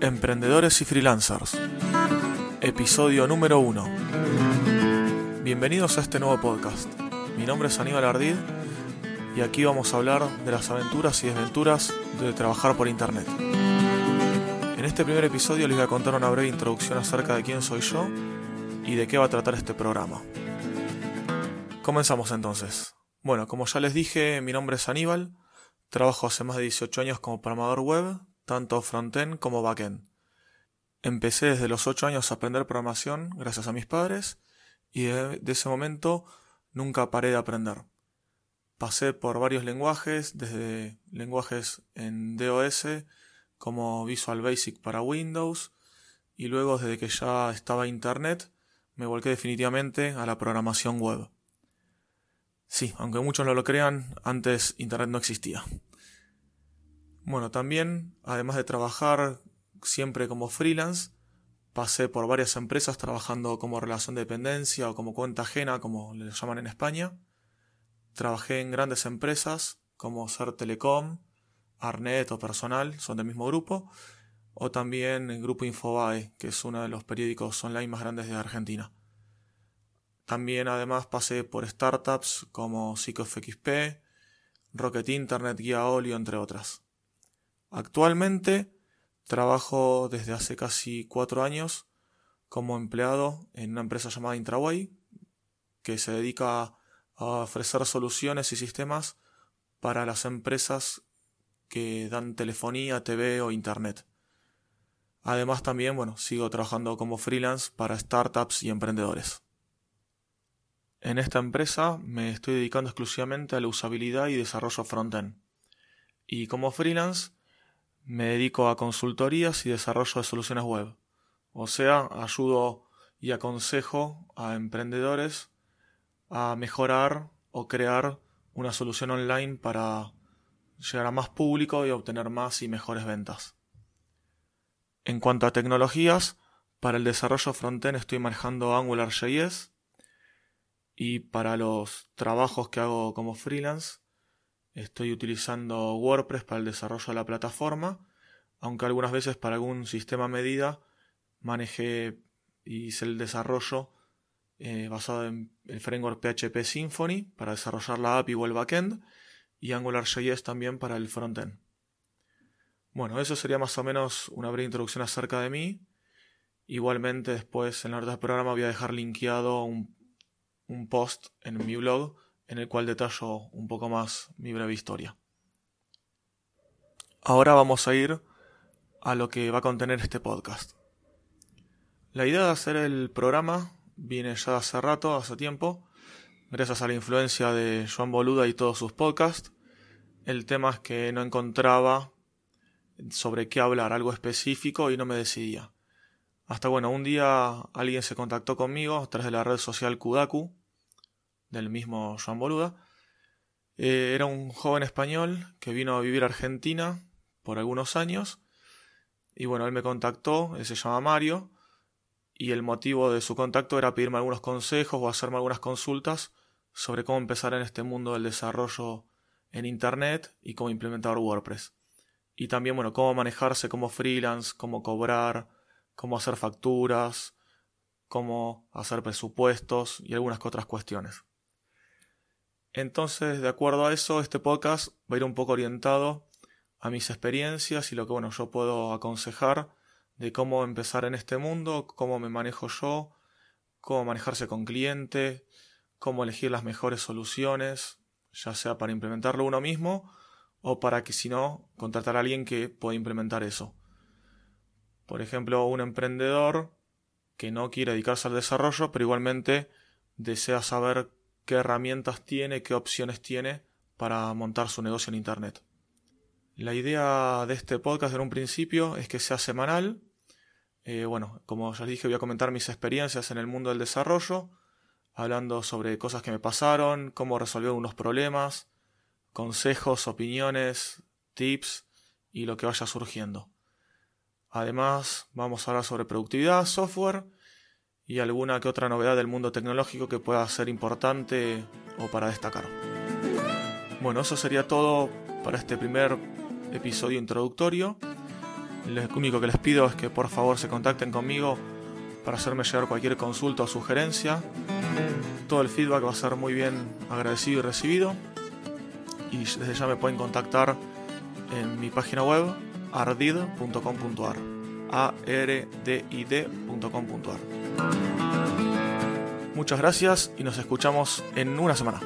Emprendedores y Freelancers. Episodio número 1. Bienvenidos a este nuevo podcast. Mi nombre es Aníbal Ardid y aquí vamos a hablar de las aventuras y desventuras de trabajar por Internet. En este primer episodio les voy a contar una breve introducción acerca de quién soy yo y de qué va a tratar este programa. Comenzamos entonces. Bueno, como ya les dije, mi nombre es Aníbal, trabajo hace más de 18 años como programador web, tanto frontend como backend. Empecé desde los 8 años a aprender programación gracias a mis padres y de, ese momento nunca paré de aprender. Pasé por varios lenguajes, desde lenguajes en DOS como Visual Basic para Windows y luego desde que ya estaba Internet me volqué definitivamente a la programación web. Sí, aunque muchos no lo crean, antes Internet no existía. Bueno, también, además de trabajar siempre como freelance, pasé por varias empresas trabajando como relación de dependencia o como cuenta ajena, como le llaman en España. Trabajé en grandes empresas como Ser Telecom, Arnet o Personal, son del mismo grupo, o también el grupo Infobae, que es uno de los periódicos online más grandes de Argentina. También además pasé por startups como XP, Rocket Internet, Guía Olio, entre otras. Actualmente trabajo desde hace casi cuatro años como empleado en una empresa llamada Intraway, que se dedica a ofrecer soluciones y sistemas para las empresas que dan telefonía, TV o internet. Además también, bueno, sigo trabajando como freelance para startups y emprendedores. En esta empresa me estoy dedicando exclusivamente a la usabilidad y desarrollo frontend. Y como freelance me dedico a consultorías y desarrollo de soluciones web. O sea, ayudo y aconsejo a emprendedores a mejorar o crear una solución online para llegar a más público y obtener más y mejores ventas. En cuanto a tecnologías, para el desarrollo frontend estoy manejando AngularJS y para los trabajos que hago como freelance Estoy utilizando WordPress para el desarrollo de la plataforma, aunque algunas veces para algún sistema medida manejé y hice el desarrollo eh, basado en el framework PHP Symfony para desarrollar la API o el backend y AngularJS también para el frontend. Bueno, eso sería más o menos una breve introducción acerca de mí. Igualmente después en la red del programa voy a dejar linkeado un, un post en mi blog en el cual detallo un poco más mi breve historia. Ahora vamos a ir a lo que va a contener este podcast. La idea de hacer el programa viene ya hace rato, hace tiempo, gracias a la influencia de Joan Boluda y todos sus podcasts. El tema es que no encontraba sobre qué hablar, algo específico, y no me decidía. Hasta bueno, un día alguien se contactó conmigo a través de la red social Kudaku, del mismo Joan Boluda. Eh, era un joven español que vino a vivir a Argentina por algunos años. Y bueno, él me contactó, él se llama Mario, y el motivo de su contacto era pedirme algunos consejos o hacerme algunas consultas sobre cómo empezar en este mundo del desarrollo en Internet y cómo implementar WordPress. Y también, bueno, cómo manejarse como freelance, cómo cobrar, cómo hacer facturas, cómo hacer presupuestos y algunas otras cuestiones. Entonces, de acuerdo a eso, este podcast va a ir un poco orientado a mis experiencias y lo que bueno, yo puedo aconsejar de cómo empezar en este mundo, cómo me manejo yo, cómo manejarse con cliente, cómo elegir las mejores soluciones, ya sea para implementarlo uno mismo o para que si no, contratar a alguien que pueda implementar eso. Por ejemplo, un emprendedor que no quiere dedicarse al desarrollo, pero igualmente desea saber qué herramientas tiene, qué opciones tiene para montar su negocio en Internet. La idea de este podcast en un principio es que sea semanal. Eh, bueno, como ya dije, voy a comentar mis experiencias en el mundo del desarrollo, hablando sobre cosas que me pasaron, cómo resolver unos problemas, consejos, opiniones, tips y lo que vaya surgiendo. Además, vamos a hablar sobre productividad, software y alguna que otra novedad del mundo tecnológico que pueda ser importante o para destacar. Bueno, eso sería todo para este primer episodio introductorio Lo único que les pido es que por favor se contacten conmigo para hacerme llegar cualquier consulta o sugerencia. Todo el feedback va a ser muy bien agradecido y recibido. Y desde ya me pueden contactar en mi página web ardid.com.ar a Muchas gracias y nos escuchamos en una semana.